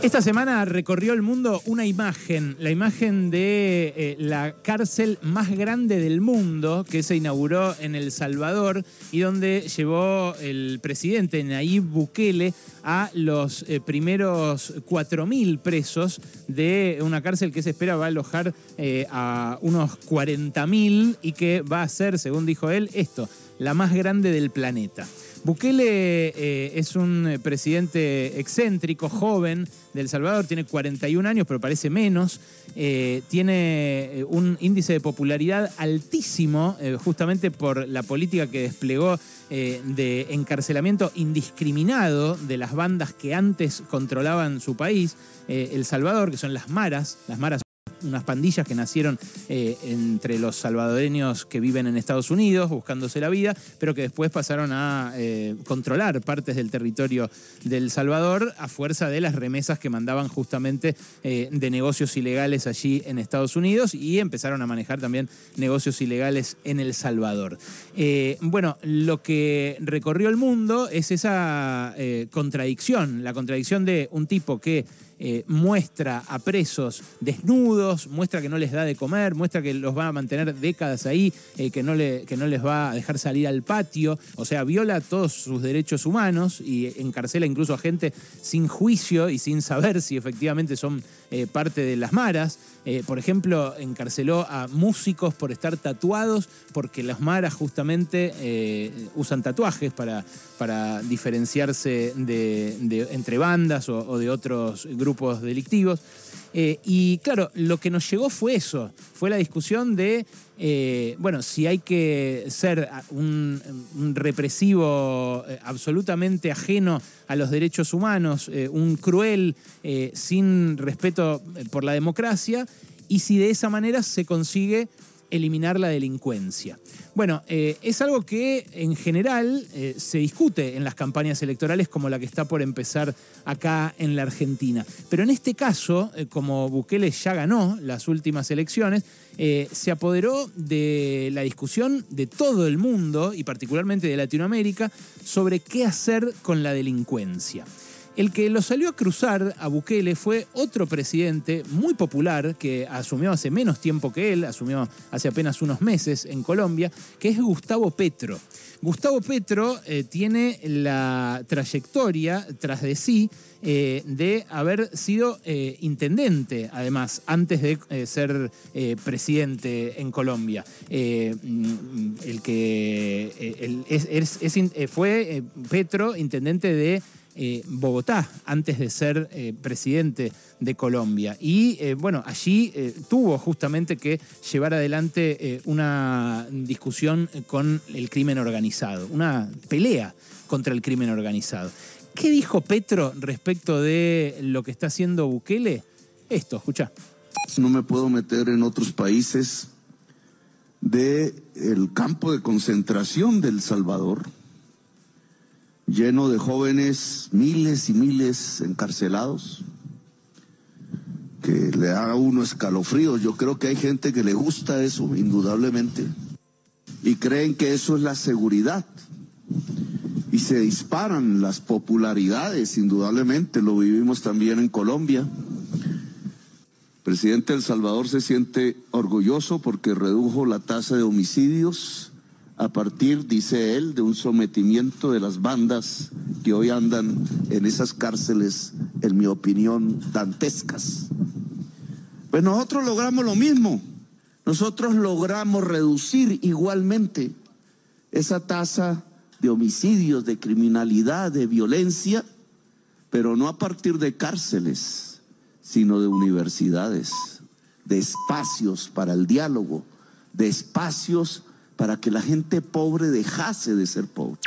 Esta semana recorrió el mundo una imagen, la imagen de eh, la cárcel más grande del mundo que se inauguró en El Salvador y donde llevó el presidente Nayib Bukele a los eh, primeros 4.000 presos de una cárcel que se espera va a alojar eh, a unos 40.000 y que va a ser, según dijo él, esto, la más grande del planeta. Bukele eh, es un eh, presidente excéntrico, joven de El Salvador, tiene 41 años, pero parece menos. Eh, tiene un índice de popularidad altísimo, justamente por la política que desplegó de encarcelamiento indiscriminado de las bandas que antes controlaban su país. El Salvador, que son las maras, las maras unas pandillas que nacieron eh, entre los salvadoreños que viven en Estados Unidos buscándose la vida, pero que después pasaron a eh, controlar partes del territorio del Salvador a fuerza de las remesas que mandaban justamente eh, de negocios ilegales allí en Estados Unidos y empezaron a manejar también negocios ilegales en El Salvador. bueno, lo que recorrió el mundo es esa contradicción, la contradicción de un tipo que eh, muestra a presos desnudos, muestra que no les da de comer, muestra que los va a mantener décadas ahí, eh, que, no que no les va a dejar salir al patio, o sea, viola todos sus derechos humanos y encarcela incluso a gente sin juicio y sin saber si efectivamente son eh, parte de las maras. por ejemplo, encarceló a músicos por estar tatuados, porque las maras justamente usan tatuajes para, para diferenciarse de, entre bandas o, o de otros grupos grupos delictivos. Eh, y claro, lo que nos llegó fue eso, fue la discusión de, eh, bueno, si hay que ser un, represivo eh, absolutamente ajeno a los derechos humanos, un cruel sin respeto por la democracia, y si de esa manera se consigue eliminar la delincuencia. Bueno, eh, es algo que en general eh, se discute en las campañas electorales como la que está por empezar acá en la Argentina. Pero en este caso, eh, como Bukele ya ganó las últimas elecciones, se apoderó de la discusión de todo el mundo y particularmente de Latinoamérica sobre qué hacer con la delincuencia. El que lo salió a cruzar a Bukele fue otro presidente muy popular que asumió hace menos tiempo que él, asumió hace apenas unos meses en Colombia, que es Gustavo Petro. Gustavo Petro eh, tiene la trayectoria tras de sí eh, de haber sido eh, intendente, además, antes de ser presidente en Colombia. Mm, el que fue Petro, intendente de eh, Bogotá antes de ser eh, presidente de Colombia. Y eh, bueno, allí tuvo justamente que llevar adelante una discusión con el crimen organizado, una pelea contra el crimen organizado. ¿Qué dijo Petro respecto de lo que está haciendo Bukele? Esto, escucha. No me puedo meter en otros países del el campo de concentración del Salvador lleno de jóvenes, miles y miles encarcelados, que le da a uno escalofrío. Yo creo que hay gente que le gusta eso, indudablemente, y creen que eso es la seguridad. Y se disparan las popularidades, indudablemente, lo vivimos también en Colombia. El presidente El Salvador se siente orgulloso porque redujo la tasa de homicidios a partir, dice él, de un sometimiento de las bandas que hoy andan en esas cárceles, en mi opinión, dantescas. Pues nosotros logramos lo mismo. Nosotros logramos reducir igualmente esa tasa de homicidios, de criminalidad, de violencia, pero no a partir de cárceles, sino de universidades, de espacios para el diálogo, de espacios para que la gente pobre dejase de ser pobre.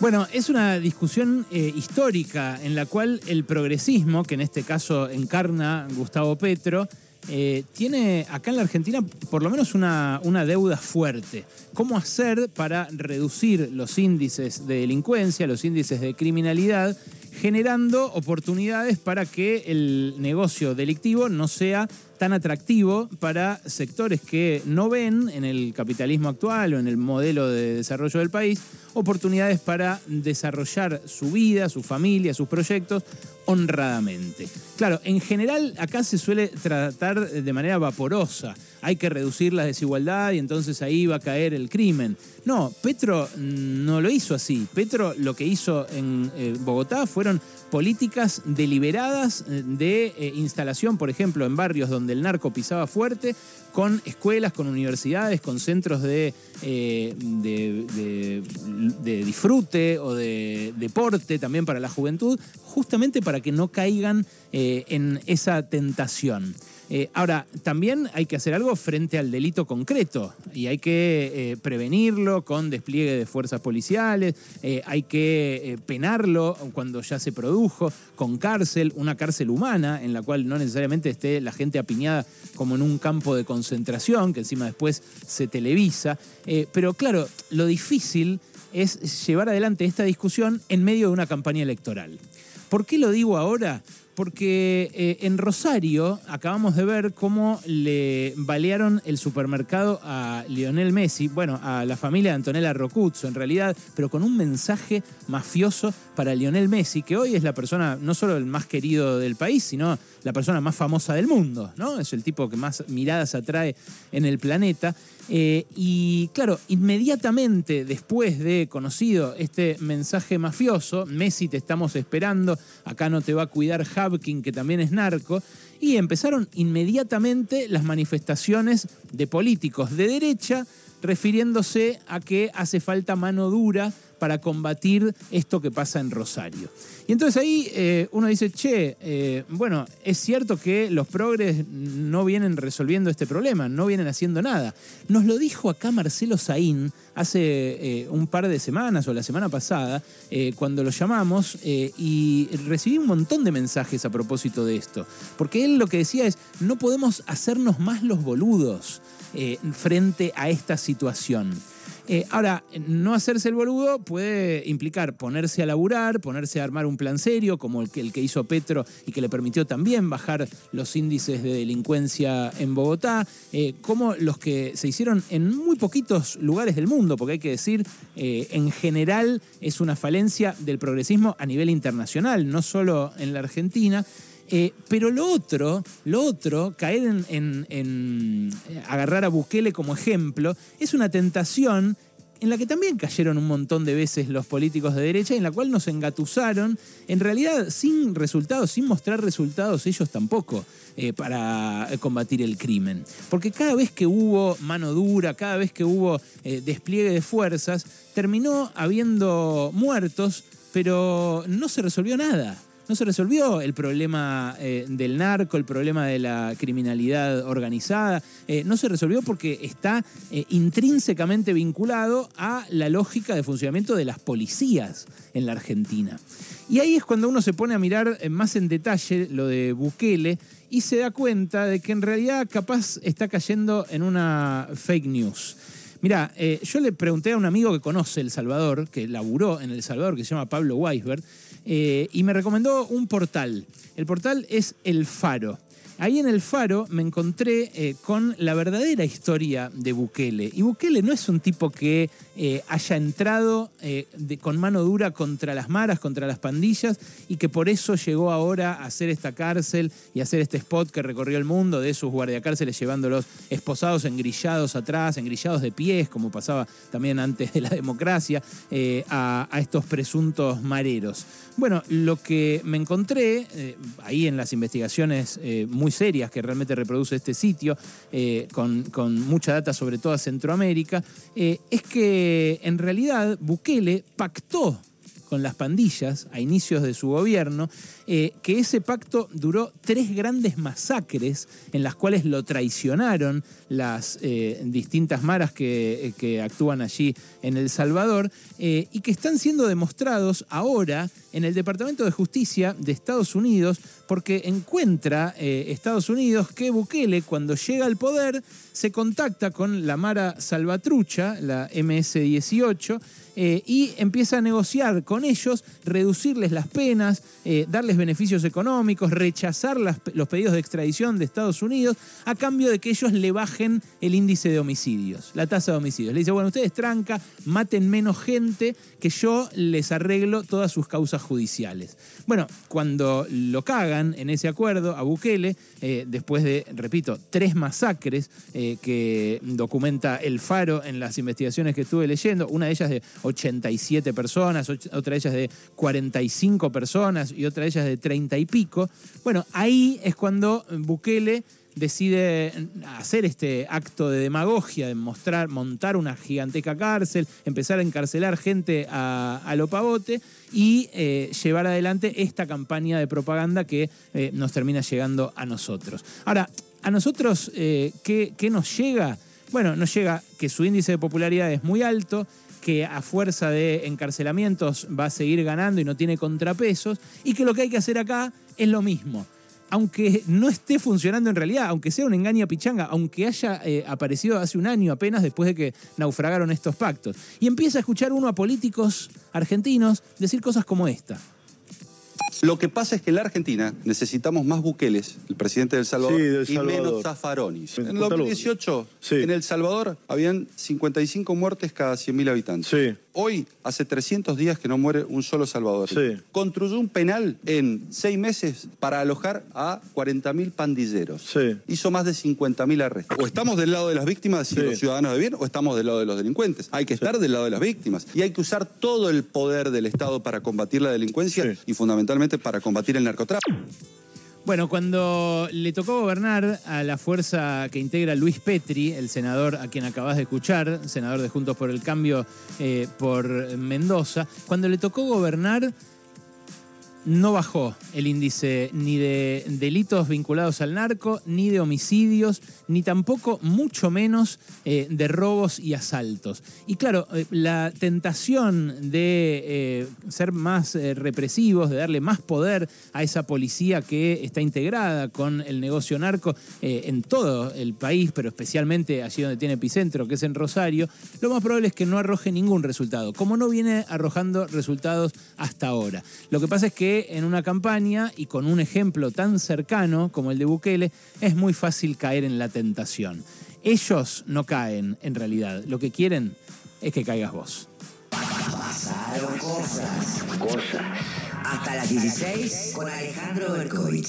Bueno, es una discusión eh, histórica en la cual el progresismo, que en este caso encarna Gustavo Petro, eh, tiene acá en la Argentina por lo menos una, una, deuda fuerte. ¿Cómo hacer para reducir los índices de delincuencia, los índices de criminalidad, generando oportunidades para que el negocio delictivo no sea tan atractivo para sectores que no ven en el capitalismo actual o en el modelo de desarrollo del país oportunidades para desarrollar su vida, su familia, sus proyectos honradamente. Claro, en general acá se suele tratar de manera vaporosa. Hay que reducir la desigualdad y entonces ahí va a caer el crimen. No, Petro no lo hizo así. Petro lo que hizo en eh, Bogotá fueron políticas deliberadas eh, de eh, instalación, por ejemplo, en barrios donde el narco pisaba fuerte, con escuelas, con universidades, con centros de, disfrute o de deporte también para la juventud, justamente para que no caigan eh, en esa tentación. Eh, ahora, también hay que hacer algo frente al delito concreto y hay que eh, prevenirlo con despliegue de fuerzas policiales, hay que penarlo cuando ya se produjo, con cárcel, una cárcel humana en la cual no necesariamente esté la gente apiñada como en un campo de concentración, que encima después se televisa. pero claro, lo difícil es llevar adelante esta discusión en medio de una campaña electoral. ¿Por qué lo digo ahora? Porque eh, en Rosario acabamos de ver cómo le balearon el supermercado a Lionel Messi, bueno, a la familia de Antonella Rocuzzo en realidad, pero con un mensaje mafioso para Lionel Messi, que hoy es la persona no solo el más querido del país, sino la persona más famosa del mundo, ¿no? Es el tipo que más miradas atrae en el planeta. Eh, y claro, inmediatamente después de conocido este mensaje mafioso, Messi te estamos esperando, acá no te va a cuidar Habkin, que también es narco, y empezaron inmediatamente las manifestaciones de políticos de derecha refiriéndose a que hace falta mano dura para combatir esto que pasa en Rosario. Y entonces ahí eh, uno dice, che, eh, bueno, es cierto que los progres no vienen resolviendo este problema, no vienen haciendo nada. Nos lo dijo acá Marcelo Saín hace eh, un par de semanas o la semana pasada, cuando lo llamamos, y recibí un montón de mensajes a propósito de esto. Porque él lo que decía es, no podemos hacernos más los boludos frente a esta situación. Eh, ahora, no hacerse el boludo puede implicar ponerse a laburar, ponerse a armar un plan serio, como el que, hizo Petro y que le permitió también bajar los índices de delincuencia en Bogotá, eh, como los que se hicieron en muy poquitos lugares del mundo, porque hay que decir, eh, en general es una falencia del progresismo a nivel internacional, no solo en la Argentina. Eh, pero lo otro, lo otro, caer en, agarrar a Bukele como ejemplo, es una tentación en la que también cayeron un montón de veces los políticos de derecha, en la cual nos engatusaron, en realidad sin resultados, sin mostrar resultados ellos tampoco, eh, para combatir el crimen. Porque cada vez que hubo mano dura, cada vez que hubo eh, despliegue de fuerzas, terminó habiendo muertos, pero no se resolvió nada no se resolvió el problema eh, del narco, el problema de la criminalidad organizada, eh, no se resolvió porque está eh, intrínsecamente vinculado a la lógica de funcionamiento de las policías en la Argentina. Y ahí es cuando uno se pone a mirar más en detalle lo de Bukele y se da cuenta de que en realidad capaz está cayendo en una fake news. Mira, yo le pregunté a un amigo que conoce El Salvador, que laburó en El Salvador, que se llama Pablo Weisberg, eh, y me recomendó un portal. El portal es El Faro. Ahí en el Faro me encontré eh, con la verdadera historia de Bukele. Y Bukele no es un tipo que eh, haya entrado eh, con mano dura contra las maras, contra las pandillas, y que por eso llegó ahora a hacer esta cárcel y hacer este spot que recorrió el mundo de sus guardiacárceles llevándolos esposados, engrillados atrás, engrillados de pies, como pasaba también antes de la democracia, a, a, estos presuntos mareros. Bueno, lo que me encontré ahí en las investigaciones muy serias que realmente reproduce este sitio, eh, con, mucha data sobre toda Centroamérica, eh, es que en realidad Bukele pactó con las pandillas a inicios de su gobierno, eh, que ese pacto duró tres grandes masacres en las cuales lo traicionaron las distintas maras que, actúan allí en El Salvador y que están siendo demostrados ahora en el Departamento de Justicia de Estados Unidos porque encuentra Estados Unidos que Bukele cuando llega al poder se contacta con la Mara Salvatrucha, la MS-18, y empieza a negociar con con ellos, reducirles las penas, eh, darles beneficios económicos, rechazar los pedidos de extradición de Estados Unidos, a cambio de que ellos le bajen el índice de homicidios, la tasa de homicidios. Le dice, bueno, ustedes tranca, maten menos gente, que yo les arreglo todas sus causas judiciales. Bueno, cuando lo cagan en ese acuerdo a Bukele, eh, después de, repito, tres masacres eh, que documenta el Faro en las investigaciones que estuve leyendo, una de ellas de 87 personas, otra de ellas de 45 personas y otra de ellas de 30 y pico. Bueno, ahí es cuando Bukele decide hacer este acto de demagogia, de mostrar, montar una giganteca cárcel, empezar a encarcelar gente a, lo pavote y eh, llevar adelante esta campaña de propaganda que eh, nos termina llegando a nosotros. Ahora, a nosotros, eh, ¿qué, ¿qué nos llega? Bueno, nos llega que su índice de popularidad es muy alto, que a fuerza de encarcelamientos va a seguir ganando y no tiene contrapesos, y que lo que hay que hacer acá es lo mismo aunque no esté funcionando en realidad, aunque sea un engaño pichanga, aunque haya eh, aparecido hace un año apenas después de que naufragaron estos pactos. Y empieza a escuchar uno a políticos argentinos decir cosas como esta. Lo que pasa es que en la Argentina necesitamos más buqueles, el presidente del Salvador, y menos zafaronis. En el 2018, en El Salvador, habían 55 muertes cada 100.000 habitantes. Hoy, hace 300 días que no muere un solo salvadoreño. Construyó un penal en seis meses para alojar a 40.000 pandilleros. Hizo más de 50.000 arrestos. O estamos del lado de las víctimas y los ciudadanos de bien, o estamos del lado de los delincuentes. Hay que estar del lado de las víctimas. Y hay que usar todo el poder del Estado para combatir la delincuencia y fundamentalmente para combatir el narcotráfico. Bueno, cuando le tocó gobernar a la fuerza que integra Luis Petri, el senador a quien acabas de escuchar, senador de Juntos por el Cambio eh, por Mendoza, cuando le tocó gobernar no bajó el índice ni de delitos vinculados al narco, ni de homicidios, ni tampoco, mucho menos, eh, de robos y asaltos. Y claro, eh, la tentación de eh, ser más represivos, de darle más poder a esa policía que está integrada con el negocio narco en todo el país, pero especialmente allí donde tiene epicentro, que es en Rosario, lo más probable es que no arroje ningún resultado, como no viene arrojando resultados hasta ahora. Lo que pasa es en una campaña y con un ejemplo tan cercano como el de Bukele es muy fácil caer en la tentación. Ellos no caen en realidad, lo que quieren es que caigas vos. Pasaron cosas, cosas. Hasta las 16 con Alejandro Berkovich.